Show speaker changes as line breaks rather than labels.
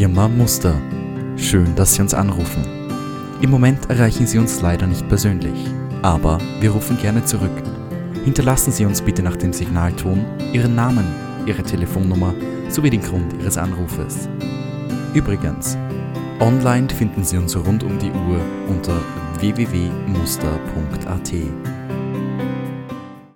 Firma Muster. Schön, dass Sie uns anrufen. Im Moment erreichen Sie uns leider nicht persönlich, aber wir rufen gerne zurück. Hinterlassen Sie uns bitte nach dem Signalton Ihren Namen, Ihre Telefonnummer sowie den Grund Ihres Anrufes. Übrigens, online finden Sie uns rund um die Uhr unter www.muster.at.